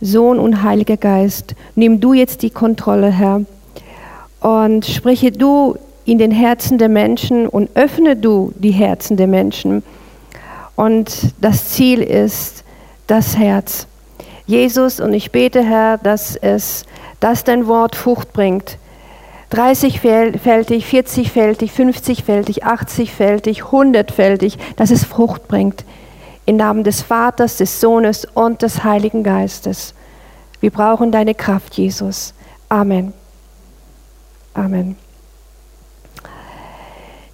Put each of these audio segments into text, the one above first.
Sohn und Heiliger Geist, nimm du jetzt die Kontrolle, Herr, und spreche du in den Herzen der Menschen und öffne du die Herzen der Menschen. Und das Ziel ist das Herz. Jesus, und ich bete, Herr, dass es, dass dein Wort Frucht bringt. 30-fältig, 40-fältig, 50-fältig, 80-fältig, 100-fältig, dass es Frucht bringt. Im Namen des Vaters, des Sohnes und des Heiligen Geistes. Wir brauchen deine Kraft, Jesus. Amen. Amen.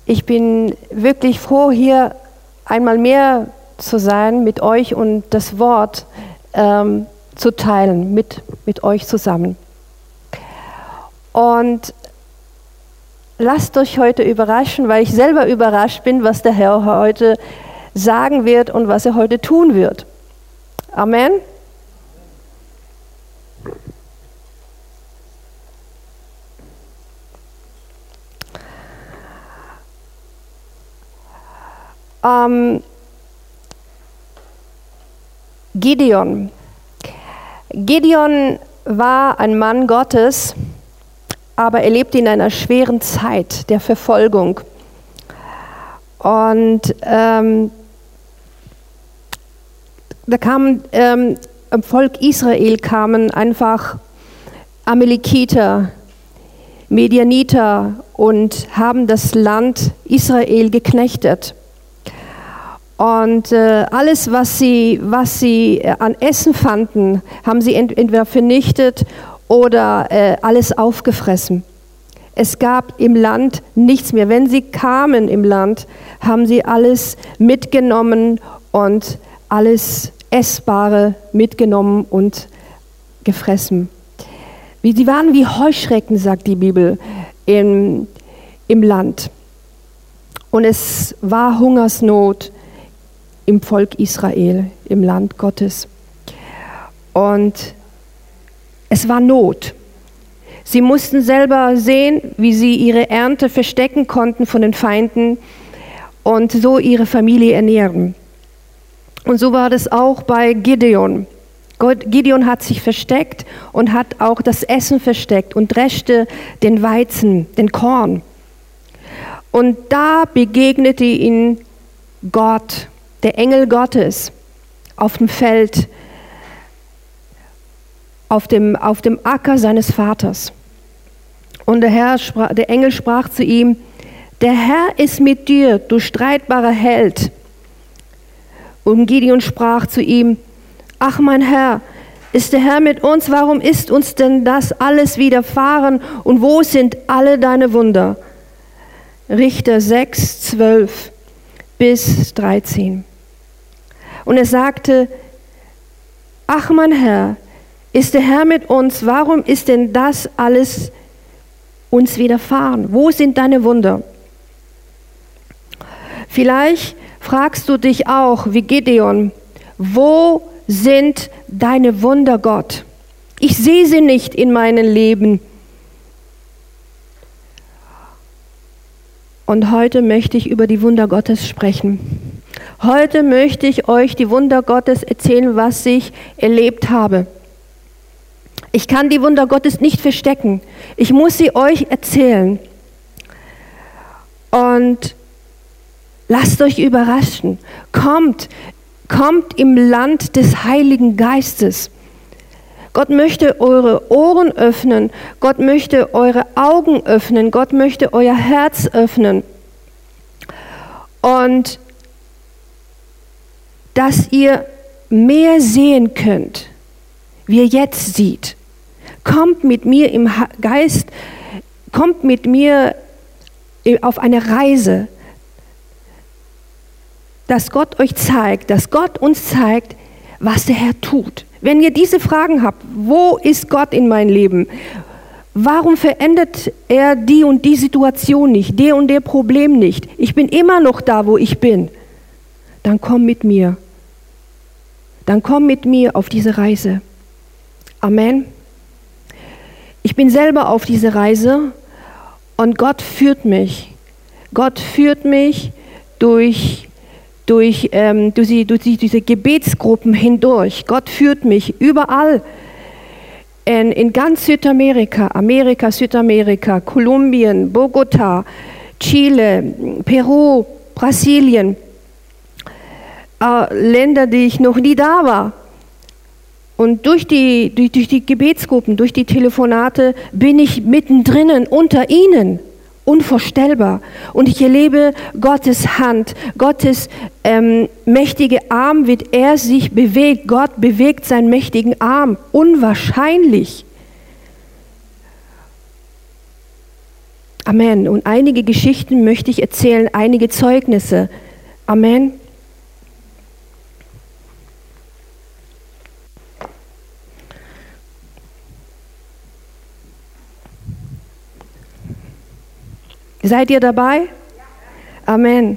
Ich bin wirklich froh, hier einmal mehr zu sein mit euch und das Wort ähm, zu teilen mit, mit euch zusammen. Und lasst euch heute überraschen, weil ich selber überrascht bin, was der Herr heute sagen wird und was er heute tun wird. Amen. Ähm, Gideon. Gideon war ein Mann Gottes, aber er lebte in einer schweren Zeit der Verfolgung. Und ähm, da kamen ähm, im Volk Israel kamen einfach Amalekiter, Medianiter und haben das Land Israel geknechtet. Und äh, alles, was sie, was sie äh, an Essen fanden, haben sie ent entweder vernichtet oder äh, alles aufgefressen. Es gab im Land nichts mehr. Wenn sie kamen im Land, haben sie alles mitgenommen und alles Essbare mitgenommen und gefressen. Sie waren wie Heuschrecken, sagt die Bibel, im, im Land. Und es war Hungersnot im Volk Israel, im Land Gottes. Und es war Not. Sie mussten selber sehen, wie sie ihre Ernte verstecken konnten von den Feinden und so ihre Familie ernähren. Und so war das auch bei Gideon. Gideon hat sich versteckt und hat auch das Essen versteckt und dreschte den Weizen, den Korn. Und da begegnete ihn Gott der Engel Gottes auf dem Feld, auf dem, auf dem Acker seines Vaters. Und der, Herr sprach, der Engel sprach zu ihm, der Herr ist mit dir, du streitbarer Held. Und Gideon sprach zu ihm, ach mein Herr, ist der Herr mit uns, warum ist uns denn das alles widerfahren und wo sind alle deine Wunder? Richter 6, 12 bis 13. Und er sagte, ach mein Herr, ist der Herr mit uns, warum ist denn das alles uns widerfahren? Wo sind deine Wunder? Vielleicht fragst du dich auch, wie Gideon, wo sind deine Wunder, Gott? Ich sehe sie nicht in meinem Leben. Und heute möchte ich über die Wunder Gottes sprechen. Heute möchte ich euch die Wunder Gottes erzählen, was ich erlebt habe. Ich kann die Wunder Gottes nicht verstecken. Ich muss sie euch erzählen. Und lasst euch überraschen. Kommt, kommt im Land des Heiligen Geistes. Gott möchte eure Ohren öffnen. Gott möchte eure Augen öffnen. Gott möchte euer Herz öffnen. Und dass ihr mehr sehen könnt, wie ihr jetzt sieht. Kommt mit mir im Geist, kommt mit mir auf eine Reise, dass Gott euch zeigt, dass Gott uns zeigt, was der Herr tut. Wenn ihr diese Fragen habt, wo ist Gott in meinem Leben? Warum verändert er die und die Situation nicht, der und der Problem nicht? Ich bin immer noch da, wo ich bin. Dann komm mit mir dann komm mit mir auf diese Reise. Amen. Ich bin selber auf diese Reise und Gott führt mich. Gott führt mich durch durch, ähm, durch, die, durch diese Gebetsgruppen hindurch. Gott führt mich überall. In, in ganz Südamerika, Amerika, Südamerika, Kolumbien, Bogota, Chile, Peru, Brasilien, äh, Länder, die ich noch nie da war. Und durch die, durch, durch die Gebetsgruppen, durch die Telefonate bin ich mittendrin unter ihnen unvorstellbar. Und ich erlebe Gottes Hand, Gottes ähm, mächtige Arm, wie er sich bewegt. Gott bewegt seinen mächtigen Arm. Unwahrscheinlich. Amen. Und einige Geschichten möchte ich erzählen, einige Zeugnisse. Amen. Seid ihr dabei? Amen.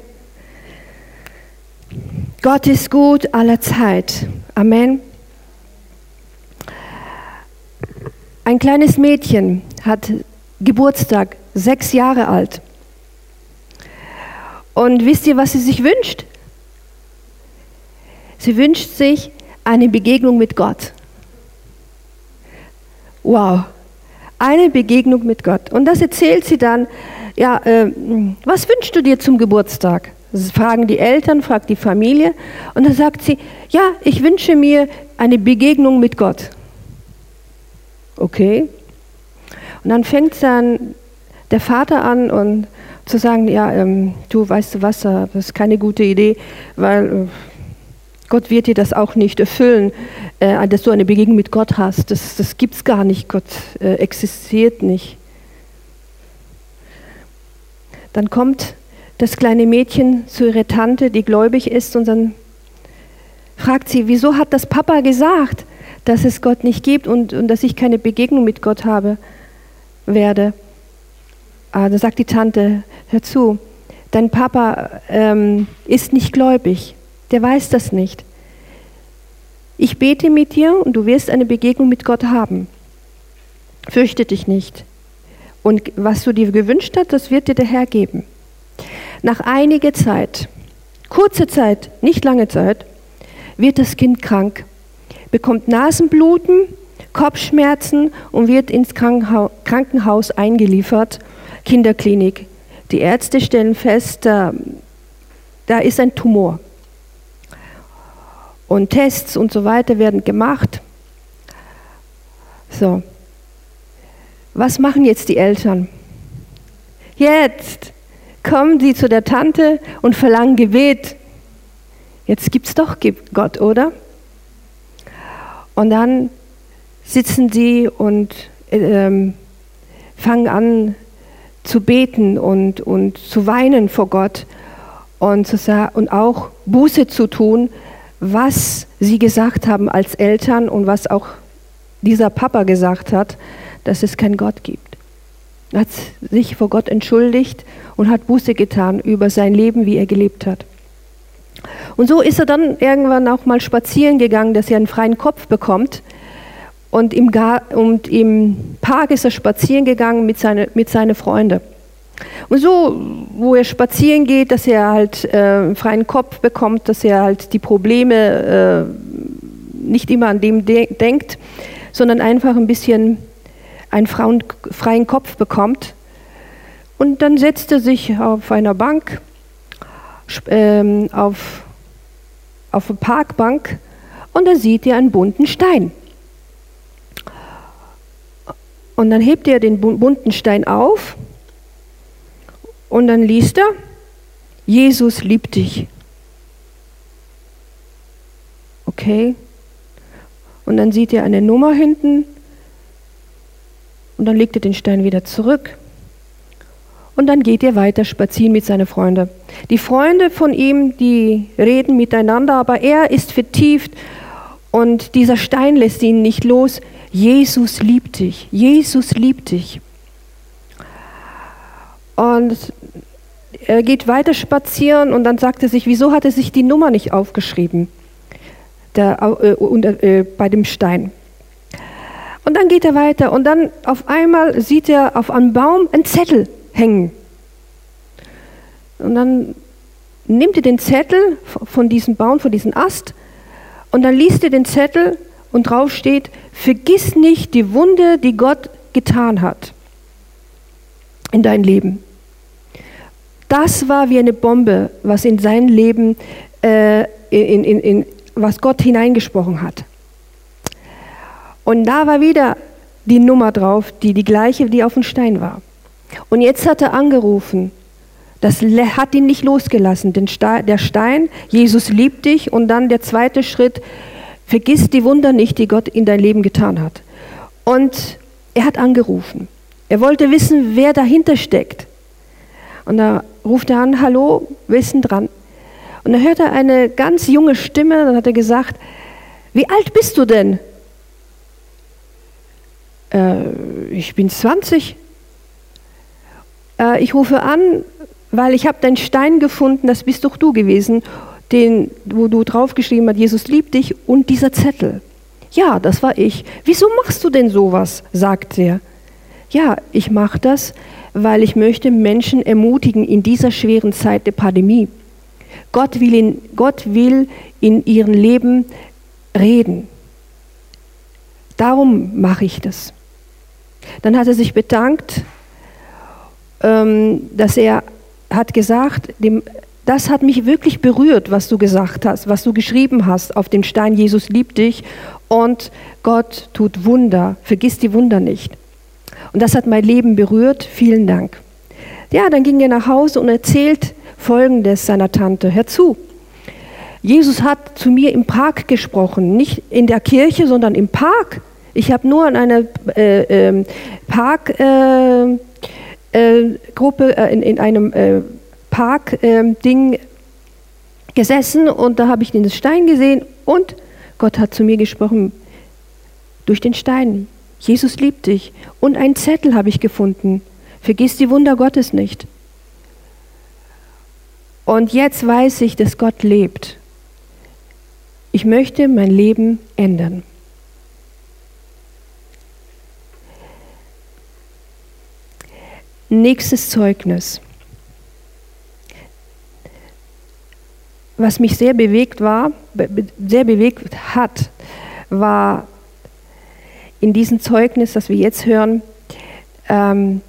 Gott ist gut aller Zeit. Amen. Ein kleines Mädchen hat Geburtstag, sechs Jahre alt. Und wisst ihr, was sie sich wünscht? Sie wünscht sich eine Begegnung mit Gott. Wow, eine Begegnung mit Gott. Und das erzählt sie dann ja, äh, was wünschst du dir zum Geburtstag? Das fragen die Eltern, fragt die Familie. Und dann sagt sie, ja, ich wünsche mir eine Begegnung mit Gott. Okay. Und dann fängt dann der Vater an und zu sagen, ja, ähm, du weißt du was, das ist keine gute Idee, weil äh, Gott wird dir das auch nicht erfüllen, äh, dass du eine Begegnung mit Gott hast. Das, das gibt es gar nicht, Gott äh, existiert nicht. Dann kommt das kleine Mädchen zu ihrer Tante, die gläubig ist, und dann fragt sie, wieso hat das Papa gesagt, dass es Gott nicht gibt und, und dass ich keine Begegnung mit Gott habe werde? Ah, dann sagt die Tante, hör zu, dein Papa ähm, ist nicht gläubig, der weiß das nicht. Ich bete mit dir und du wirst eine Begegnung mit Gott haben. Fürchte dich nicht. Und was du dir gewünscht hast, das wird dir der Herr geben. Nach einiger Zeit, kurze Zeit, nicht lange Zeit, wird das Kind krank, bekommt Nasenbluten, Kopfschmerzen und wird ins Krankenhaus eingeliefert, Kinderklinik. Die Ärzte stellen fest, da, da ist ein Tumor. Und Tests und so weiter werden gemacht. So, was machen jetzt die Eltern? Jetzt kommen sie zu der Tante und verlangen Gebet. Jetzt gibt es doch Gott, oder? Und dann sitzen sie und ähm, fangen an zu beten und, und zu weinen vor Gott und, zu, und auch Buße zu tun, was sie gesagt haben als Eltern und was auch dieser Papa gesagt hat dass es keinen Gott gibt. Er hat sich vor Gott entschuldigt und hat Buße getan über sein Leben, wie er gelebt hat. Und so ist er dann irgendwann auch mal spazieren gegangen, dass er einen freien Kopf bekommt. Und im, Gar und im Park ist er spazieren gegangen mit, seine, mit seinen Freunden. Und so, wo er spazieren geht, dass er halt äh, einen freien Kopf bekommt, dass er halt die Probleme äh, nicht immer an dem de denkt, sondern einfach ein bisschen einen Frauen, freien Kopf bekommt. Und dann setzt er sich auf einer Bank, ähm, auf, auf eine Parkbank und da sieht er einen bunten Stein. Und dann hebt er den bunten Stein auf und dann liest er, Jesus liebt dich. Okay. Und dann sieht er eine Nummer hinten und dann legt er den Stein wieder zurück. Und dann geht er weiter spazieren mit seinen Freunden. Die Freunde von ihm, die reden miteinander, aber er ist vertieft und dieser Stein lässt ihn nicht los. Jesus liebt dich. Jesus liebt dich. Und er geht weiter spazieren und dann sagt er sich, wieso hat er sich die Nummer nicht aufgeschrieben der, äh, unter, äh, bei dem Stein? Und dann geht er weiter und dann auf einmal sieht er auf einem Baum einen Zettel hängen. Und dann nimmt ihr den Zettel von diesem Baum, von diesem Ast und dann liest ihr den Zettel und drauf steht, vergiss nicht die Wunde, die Gott getan hat in dein Leben. Das war wie eine Bombe, was in sein Leben, äh, in, in, in, was Gott hineingesprochen hat. Und da war wieder die Nummer drauf, die die gleiche, die auf dem Stein war. Und jetzt hat er angerufen. Das hat ihn nicht losgelassen. Der Stein, Jesus liebt dich. Und dann der zweite Schritt, vergiss die Wunder nicht, die Gott in dein Leben getan hat. Und er hat angerufen. Er wollte wissen, wer dahinter steckt. Und da ruft er an, hallo, wer ist denn dran? Und da hört er eine ganz junge Stimme, dann hat er gesagt, wie alt bist du denn? Äh, ich bin 20. Äh, ich rufe an, weil ich habe deinen Stein gefunden, das bist doch du gewesen, den, wo du draufgeschrieben hast, Jesus liebt dich und dieser Zettel. Ja, das war ich. Wieso machst du denn sowas? sagt er. Ja, ich mache das, weil ich möchte Menschen ermutigen in dieser schweren Zeit der Pandemie. Gott will in, Gott will in ihrem Leben reden. Darum mache ich das. Dann hat er sich bedankt, ähm, dass er hat gesagt, dem, das hat mich wirklich berührt, was du gesagt hast, was du geschrieben hast auf dem Stein, Jesus liebt dich und Gott tut Wunder, vergiss die Wunder nicht. Und das hat mein Leben berührt. Vielen Dank. Ja, dann ging er nach Hause und erzählt Folgendes seiner Tante. Hör zu. Jesus hat zu mir im Park gesprochen, nicht in der Kirche, sondern im Park. Ich habe nur an einer äh, ähm, äh, Parkgruppe, äh, in, in, einem äh, Park-Ding ähm, gesessen und da habe ich den Stein gesehen und Gott hat zu mir gesprochen durch den Stein. Jesus liebt dich. Und einen Zettel habe ich gefunden. Vergiss die Wunder Gottes nicht. Und jetzt weiß ich, dass Gott lebt. Ich möchte mein Leben ändern. Nächstes Zeugnis. Was mich sehr bewegt war, sehr bewegt hat, war in diesem Zeugnis, das wir jetzt hören, ähm,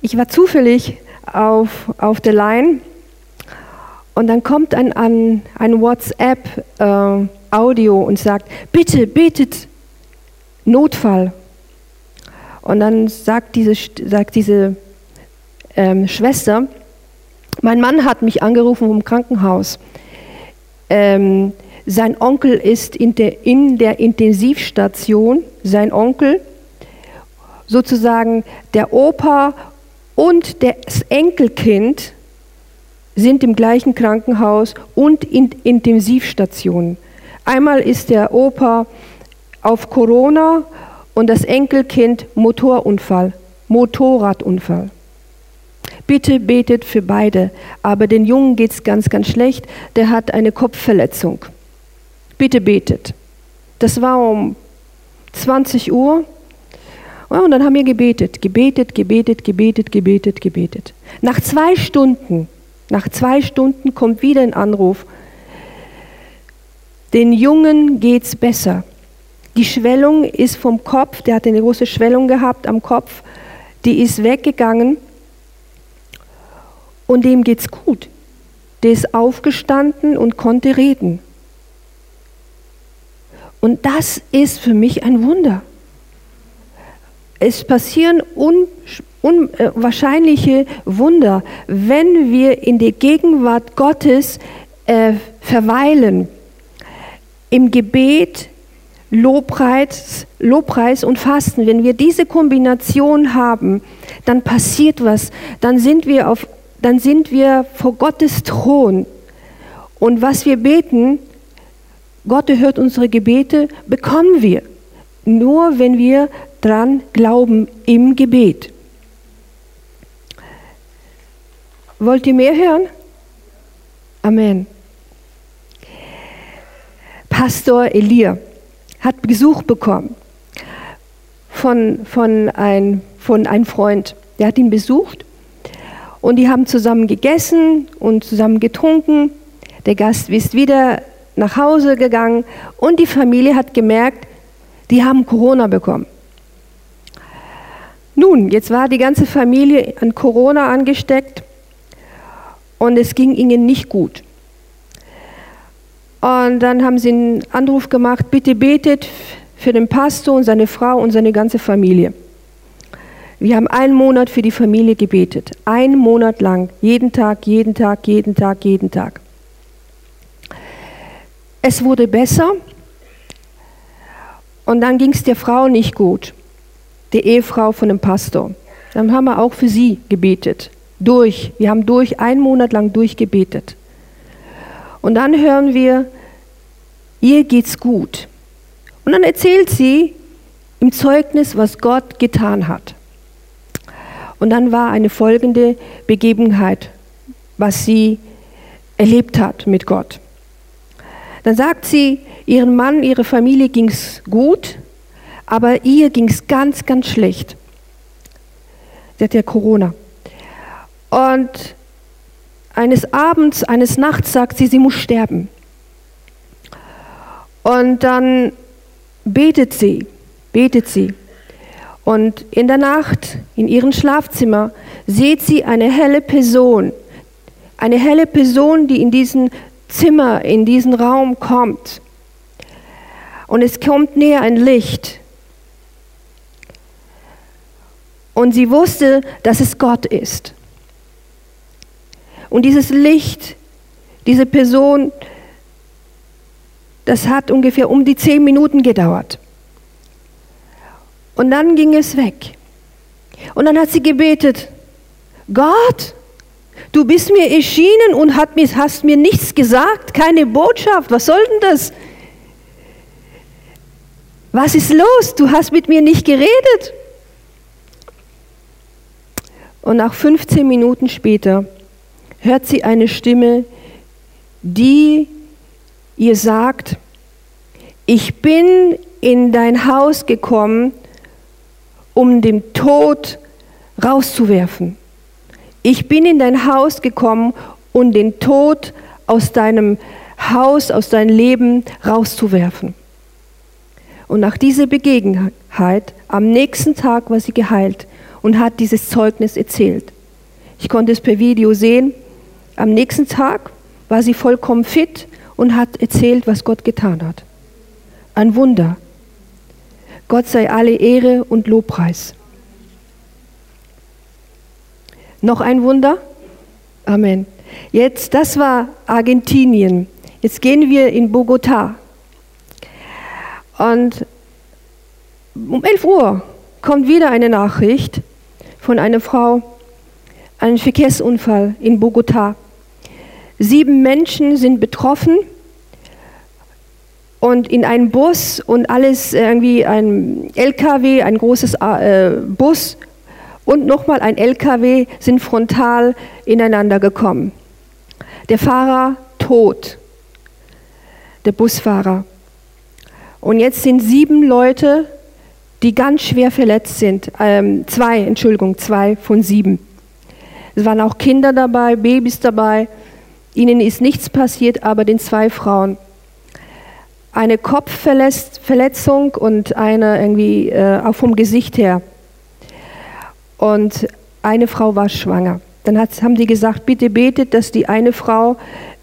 ich war zufällig auf, auf der Line und dann kommt ein, ein, ein WhatsApp-Audio äh, und sagt, bitte betet Notfall. Und dann sagt diese, sagt diese ähm, Schwester, mein Mann hat mich angerufen vom Krankenhaus. Ähm, sein Onkel ist in der, in der Intensivstation, sein Onkel, sozusagen der Opa und das Enkelkind sind im gleichen Krankenhaus und in Intensivstationen. Einmal ist der Opa auf Corona und das Enkelkind Motorunfall, Motorradunfall. Bitte betet für beide, aber den Jungen geht es ganz, ganz schlecht. Der hat eine Kopfverletzung bitte betet. Das war um 20 Uhr. Und dann haben wir gebetet, gebetet, gebetet, gebetet, gebetet, gebetet. Nach zwei Stunden, nach zwei Stunden kommt wieder ein Anruf. Den Jungen geht's besser. Die Schwellung ist vom Kopf, der hat eine große Schwellung gehabt am Kopf, die ist weggegangen und dem geht's gut. Der ist aufgestanden und konnte reden. Und das ist für mich ein Wunder. Es passieren unwahrscheinliche un, äh, Wunder, wenn wir in der Gegenwart Gottes äh, verweilen. Im Gebet, Lobpreis, Lobpreis und Fasten. Wenn wir diese Kombination haben, dann passiert was. Dann sind wir, auf, dann sind wir vor Gottes Thron. Und was wir beten, Gott erhört unsere Gebete, bekommen wir. Nur wenn wir dran glauben im Gebet. Wollt ihr mehr hören? Amen. Pastor Elia hat Besuch bekommen von, von, ein, von einem Freund. Der hat ihn besucht Und die haben zusammen gegessen und zusammen getrunken. Der Gast ist wieder nach Hause gegangen und die Familie hat gemerkt, die haben Corona bekommen. Nun, jetzt war die ganze Familie an Corona angesteckt und es ging ihnen nicht gut. Und dann haben sie einen Anruf gemacht, bitte betet für den Pastor und seine Frau und seine ganze Familie. Wir haben einen Monat für die Familie gebetet. Einen Monat lang. Jeden Tag, jeden Tag, jeden Tag, jeden Tag. Es wurde besser. Und dann ging es der Frau nicht gut. Der Ehefrau von dem Pastor. Dann haben wir auch für sie gebetet. Durch. Wir haben durch, einen Monat lang durchgebetet. Und dann hören wir, ihr geht's gut. Und dann erzählt sie im Zeugnis, was Gott getan hat. Und dann war eine folgende Begebenheit, was sie erlebt hat mit Gott. Dann sagt sie, ihren Mann, ihre Familie ging es gut, aber ihr ging es ganz, ganz schlecht. Sie hat ja Corona. Und eines Abends, eines Nachts sagt sie, sie muss sterben. Und dann betet sie, betet sie. Und in der Nacht, in ihrem Schlafzimmer, sieht sie eine helle Person. Eine helle Person, die in diesen Zimmer, in diesen Raum kommt. Und es kommt näher ein Licht. Und sie wusste, dass es Gott ist. Und dieses Licht, diese Person, das hat ungefähr um die zehn Minuten gedauert. Und dann ging es weg. Und dann hat sie gebetet, Gott, du bist mir erschienen und hast mir nichts gesagt, keine Botschaft, was soll denn das? Was ist los? Du hast mit mir nicht geredet. Und nach 15 Minuten später hört sie eine Stimme, die ihr sagt, ich bin in dein Haus gekommen, um den Tod rauszuwerfen. Ich bin in dein Haus gekommen, um den Tod aus deinem Haus, aus deinem Leben rauszuwerfen. Und nach dieser Begebenheit, am nächsten Tag war sie geheilt und hat dieses Zeugnis erzählt. Ich konnte es per Video sehen. Am nächsten Tag war sie vollkommen fit und hat erzählt, was Gott getan hat. Ein Wunder. Gott sei alle Ehre und Lobpreis. Noch ein Wunder? Amen. Jetzt, das war Argentinien. Jetzt gehen wir in Bogotá. Und um 11 Uhr kommt wieder eine Nachricht von einer Frau, ein Verkehrsunfall in Bogotá. Sieben Menschen sind betroffen und in einem Bus und alles irgendwie ein LKW, ein großes äh, Bus und nochmal ein LKW sind frontal ineinander gekommen. Der Fahrer tot, der Busfahrer. Und jetzt sind sieben Leute, die ganz schwer verletzt sind. Ähm, zwei, Entschuldigung, zwei von sieben. Es waren auch Kinder dabei, Babys dabei. Ihnen ist nichts passiert, aber den zwei Frauen eine Kopfverletzung und eine irgendwie äh, auch vom Gesicht her. Und eine Frau war schwanger. Dann hat, haben die gesagt, bitte betet, dass die eine Frau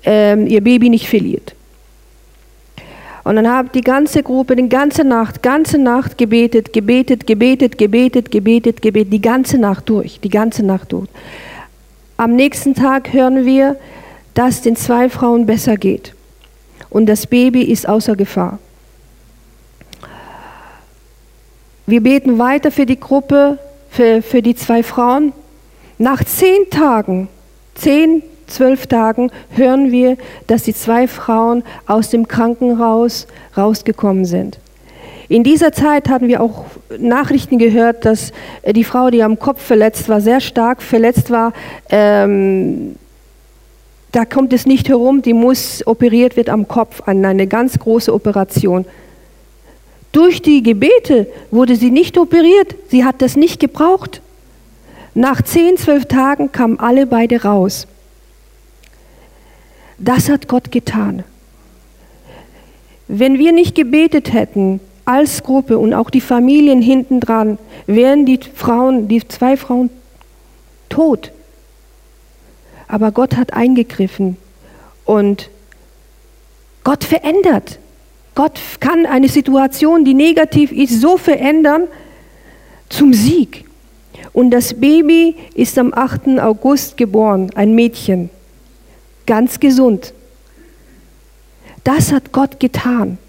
ähm, ihr Baby nicht verliert. Und dann hat die ganze Gruppe die ganze Nacht, ganze Nacht gebetet, gebetet, gebetet, gebetet, gebetet, gebetet, die ganze Nacht durch, die ganze Nacht durch. Am nächsten Tag hören wir, dass den zwei Frauen besser geht und das Baby ist außer Gefahr. Wir beten weiter für die Gruppe, für, für die zwei Frauen. Nach zehn Tagen, zehn, zwölf Tagen hören wir, dass die zwei Frauen aus dem Krankenhaus rausgekommen sind. In dieser Zeit hatten wir auch Nachrichten gehört, dass die Frau, die am Kopf verletzt war, sehr stark verletzt war, ähm, da kommt es nicht herum, die muss operiert wird am Kopf, an eine ganz große Operation. Durch die Gebete wurde sie nicht operiert, sie hat das nicht gebraucht. Nach zehn, zwölf Tagen kamen alle beide raus. Das hat Gott getan. Wenn wir nicht gebetet hätten, als Gruppe und auch die Familien hinten dran, wären die Frauen, die zwei Frauen tot. Aber Gott hat eingegriffen und Gott verändert. Gott kann eine Situation, die negativ ist, so verändern zum Sieg. Und das Baby ist am 8. August geboren, ein Mädchen, ganz gesund. Das hat Gott getan.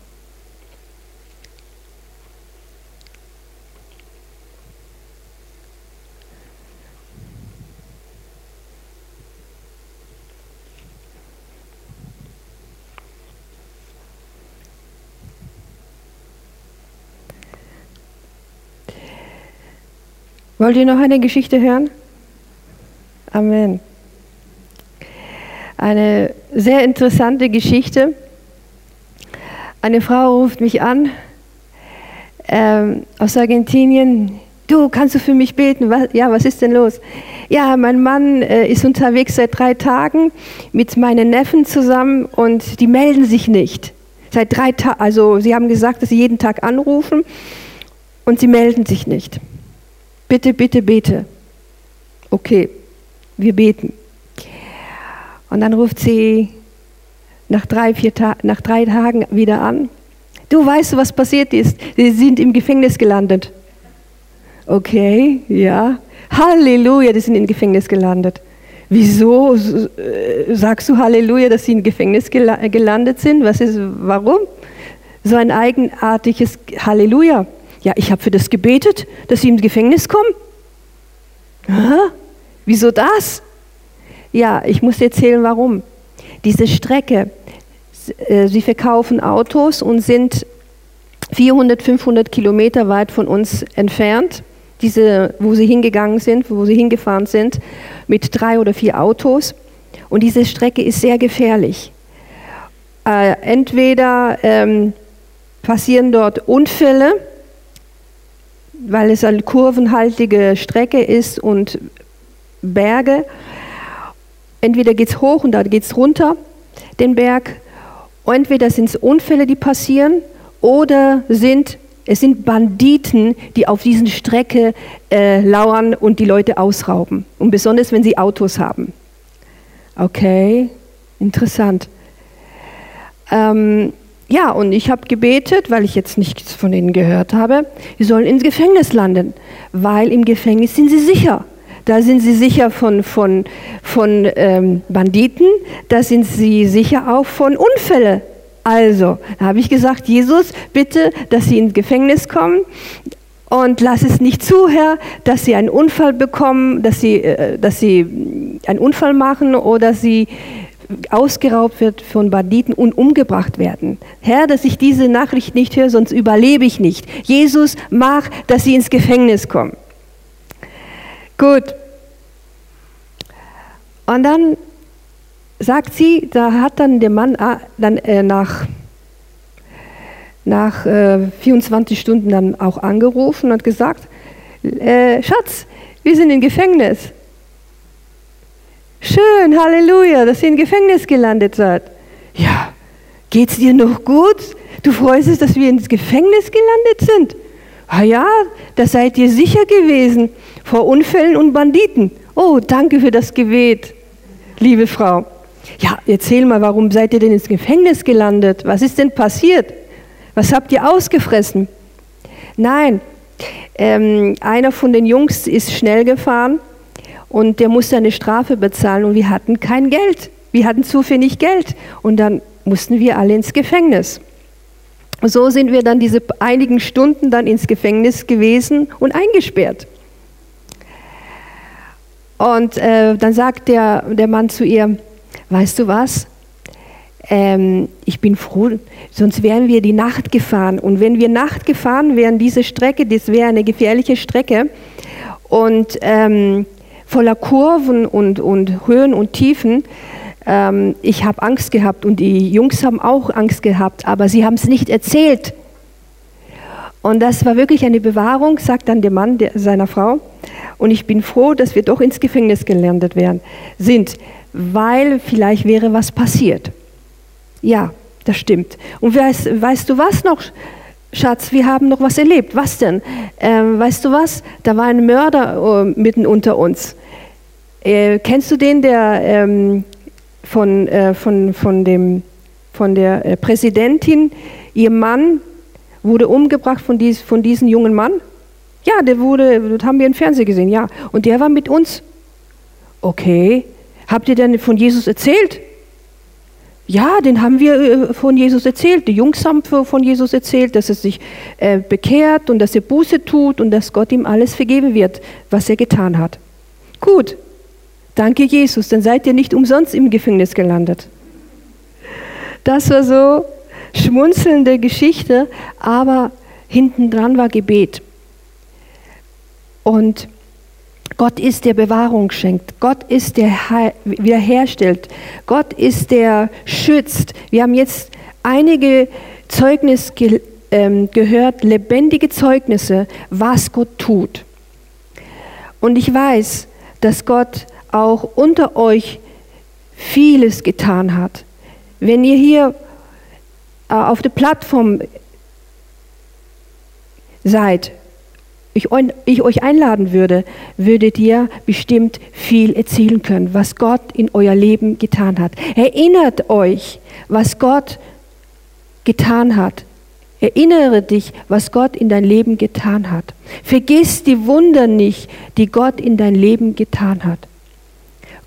Wollt ihr noch eine Geschichte hören? Amen. Eine sehr interessante Geschichte. Eine Frau ruft mich an ähm, aus Argentinien. Du, kannst du für mich beten? Was, ja, was ist denn los? Ja, mein Mann äh, ist unterwegs seit drei Tagen mit meinen Neffen zusammen und die melden sich nicht. Seit drei Tagen, also sie haben gesagt, dass sie jeden Tag anrufen und sie melden sich nicht bitte, bitte, bete. Okay, wir beten. Und dann ruft sie nach drei, vier Ta nach drei Tagen wieder an. Du weißt, was passiert ist. Sie sind im Gefängnis gelandet. Okay, ja. Halleluja, die sind im Gefängnis gelandet. Wieso äh, sagst du Halleluja, dass sie im Gefängnis gelandet sind? Was ist, warum? So ein eigenartiges Halleluja. Ja, ich habe für das gebetet, dass sie ins Gefängnis kommen. Hä? Wieso das? Ja, ich muss dir erzählen, warum. Diese Strecke, äh, sie verkaufen Autos und sind 400, 500 Kilometer weit von uns entfernt, diese, wo sie hingegangen sind, wo sie hingefahren sind, mit drei oder vier Autos. Und diese Strecke ist sehr gefährlich. Äh, entweder ähm, passieren dort Unfälle, weil es eine kurvenhaltige Strecke ist und Berge. Entweder geht es hoch und dann geht es runter, den Berg. Entweder sind es Unfälle, die passieren, oder sind, es sind Banditen, die auf diesen Strecke äh, lauern und die Leute ausrauben. Und besonders, wenn sie Autos haben. Okay, interessant. Ähm, ja, und ich habe gebetet, weil ich jetzt nichts von ihnen gehört habe, sie sollen ins Gefängnis landen, weil im Gefängnis sind sie sicher. Da sind sie sicher von, von, von ähm, Banditen, da sind sie sicher auch von Unfällen. Also, da habe ich gesagt, Jesus, bitte, dass sie ins Gefängnis kommen und lass es nicht zu, Herr, dass sie einen Unfall bekommen, dass sie, äh, dass sie einen Unfall machen oder sie ausgeraubt wird von Banditen und umgebracht werden. Herr, dass ich diese Nachricht nicht höre, sonst überlebe ich nicht. Jesus, mach, dass sie ins Gefängnis kommen. Gut. Und dann sagt sie, da hat dann der Mann ah, dann äh, nach, nach äh, 24 Stunden dann auch angerufen und gesagt, äh, Schatz, wir sind im Gefängnis. Schön, Halleluja, dass ihr im Gefängnis gelandet seid. Ja, geht's dir noch gut? Du freust dich, dass wir ins Gefängnis gelandet sind? Ah ja, da seid ihr sicher gewesen vor Unfällen und Banditen. Oh, danke für das Gebet, liebe Frau. Ja, erzähl mal, warum seid ihr denn ins Gefängnis gelandet? Was ist denn passiert? Was habt ihr ausgefressen? Nein, ähm, einer von den Jungs ist schnell gefahren und der musste eine Strafe bezahlen und wir hatten kein Geld. Wir hatten zu wenig Geld und dann mussten wir alle ins Gefängnis. So sind wir dann diese einigen Stunden dann ins Gefängnis gewesen und eingesperrt. Und äh, dann sagt der, der Mann zu ihr, weißt du was, ähm, ich bin froh, sonst wären wir die Nacht gefahren. Und wenn wir Nacht gefahren wären, diese Strecke, das wäre eine gefährliche Strecke. Und ähm, voller Kurven und, und Höhen und Tiefen. Ähm, ich habe Angst gehabt und die Jungs haben auch Angst gehabt, aber sie haben es nicht erzählt. Und das war wirklich eine Bewahrung, sagt dann der Mann der, seiner Frau. Und ich bin froh, dass wir doch ins Gefängnis gelandet werden, sind, weil vielleicht wäre was passiert. Ja, das stimmt. Und weißt, weißt du was noch, Schatz, wir haben noch was erlebt. Was denn? Ähm, weißt du was? Da war ein Mörder äh, mitten unter uns. Äh, kennst du den, der ähm, von, äh, von, von, dem, von der äh, Präsidentin, ihr Mann wurde umgebracht von, dies, von diesem jungen Mann? Ja, der wurde, das haben wir im Fernsehen gesehen, ja. Und der war mit uns. Okay. Habt ihr denn von Jesus erzählt? Ja, den haben wir äh, von Jesus erzählt. Die Jungs haben von Jesus erzählt, dass er sich äh, bekehrt und dass er Buße tut und dass Gott ihm alles vergeben wird, was er getan hat. Gut, danke Jesus, dann seid ihr nicht umsonst im Gefängnis gelandet. Das war so schmunzelnde Geschichte, aber hinten dran war Gebet. Und Gott ist der Bewahrung schenkt. Gott ist der wiederherstellt. Gott ist der schützt. Wir haben jetzt einige Zeugnisse ge ähm, gehört, lebendige Zeugnisse, was Gott tut. Und ich weiß, dass Gott auch unter euch vieles getan hat. Wenn ihr hier äh, auf der Plattform seid, ich, ich euch einladen würde, würdet ihr bestimmt viel erzählen können, was Gott in euer Leben getan hat. Erinnert euch, was Gott getan hat. Erinnere dich, was Gott in dein Leben getan hat. Vergiss die Wunder nicht, die Gott in dein Leben getan hat.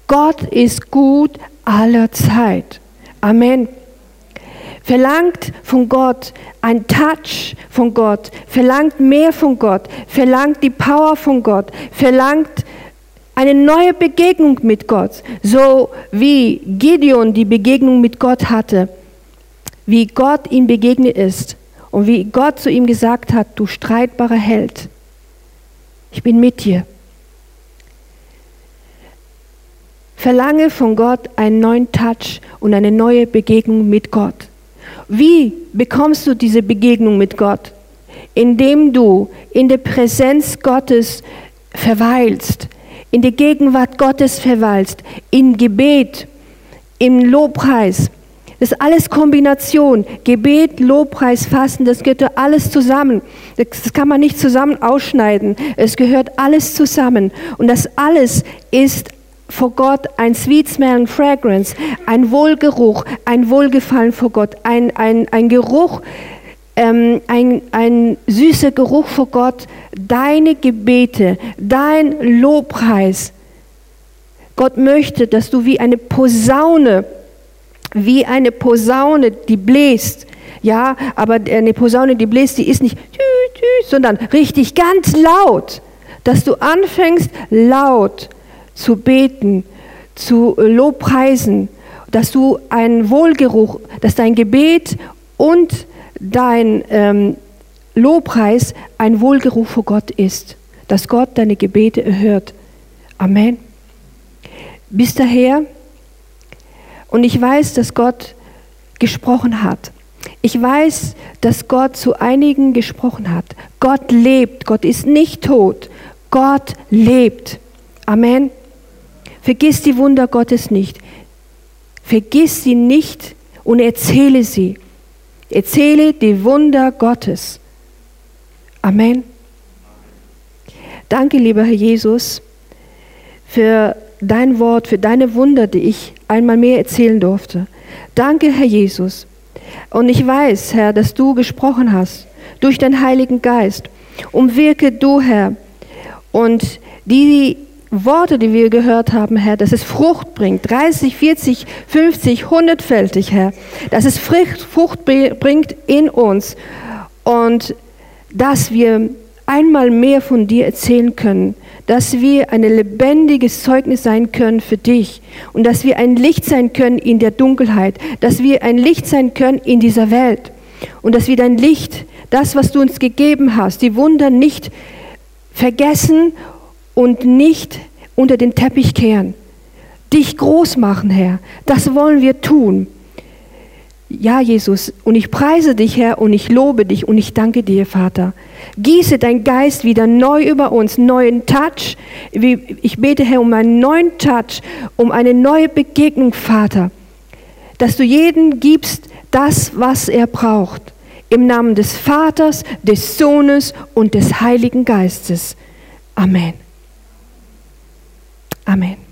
Gott ist gut aller Zeit. Amen. Verlangt von Gott ein Touch von Gott, verlangt mehr von Gott, verlangt die Power von Gott, verlangt eine neue Begegnung mit Gott, so wie Gideon die Begegnung mit Gott hatte, wie Gott ihm begegnet ist und wie Gott zu ihm gesagt hat, du streitbarer Held, ich bin mit dir. Verlange von Gott einen neuen Touch und eine neue Begegnung mit Gott. Wie bekommst du diese Begegnung mit Gott? Indem du in der Präsenz Gottes verweilst, in der Gegenwart Gottes verweilst, im Gebet, im Lobpreis. Das ist alles Kombination. Gebet, Lobpreis, Fasten, das gehört alles zusammen. Das kann man nicht zusammen ausschneiden. Es gehört alles zusammen. Und das alles ist vor Gott ein sweet smelling fragrance, ein Wohlgeruch, ein Wohlgefallen vor Gott, ein, ein, ein Geruch, ähm, ein, ein süßer Geruch vor Gott, deine Gebete, dein Lobpreis. Gott möchte, dass du wie eine Posaune, wie eine Posaune, die bläst, ja, aber eine Posaune, die bläst, die ist nicht, sondern richtig ganz laut, dass du anfängst laut zu beten, zu Lobpreisen, dass du einen Wohlgeruch, dass dein Gebet und dein ähm, Lobpreis ein Wohlgeruch vor Gott ist, dass Gott deine Gebete erhört. Amen. Bis daher, und ich weiß, dass Gott gesprochen hat. Ich weiß, dass Gott zu einigen gesprochen hat. Gott lebt, Gott ist nicht tot, Gott lebt. Amen. Vergiss die Wunder Gottes nicht. Vergiss sie nicht und erzähle sie. Erzähle die Wunder Gottes. Amen. Danke, lieber Herr Jesus, für dein Wort, für deine Wunder, die ich einmal mehr erzählen durfte. Danke, Herr Jesus. Und ich weiß, Herr, dass du gesprochen hast durch deinen Heiligen Geist. Und wirke du, Herr. Und die Worte, die wir gehört haben, Herr, dass es Frucht bringt, 30, 40, 50, 100-fältig, Herr, dass es Frucht bringt in uns. Und dass wir einmal mehr von dir erzählen können, dass wir ein lebendiges Zeugnis sein können für dich und dass wir ein Licht sein können in der Dunkelheit, dass wir ein Licht sein können in dieser Welt und dass wir dein Licht, das, was du uns gegeben hast, die Wunder nicht vergessen und nicht unter den Teppich kehren. Dich groß machen, Herr. Das wollen wir tun. Ja, Jesus, und ich preise dich, Herr, und ich lobe dich und ich danke dir, Vater. Gieße dein Geist wieder neu über uns, neuen Touch. Ich bete, Herr, um einen neuen Touch, um eine neue Begegnung, Vater. Dass du jeden gibst das, was er braucht. Im Namen des Vaters, des Sohnes und des Heiligen Geistes. Amen. Amen.